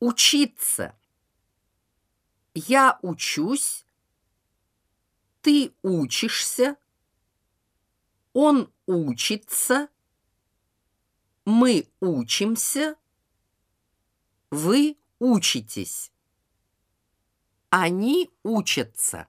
Учиться. Я учусь. Ты учишься. Он учится. Мы учимся. Вы учитесь. Они учатся.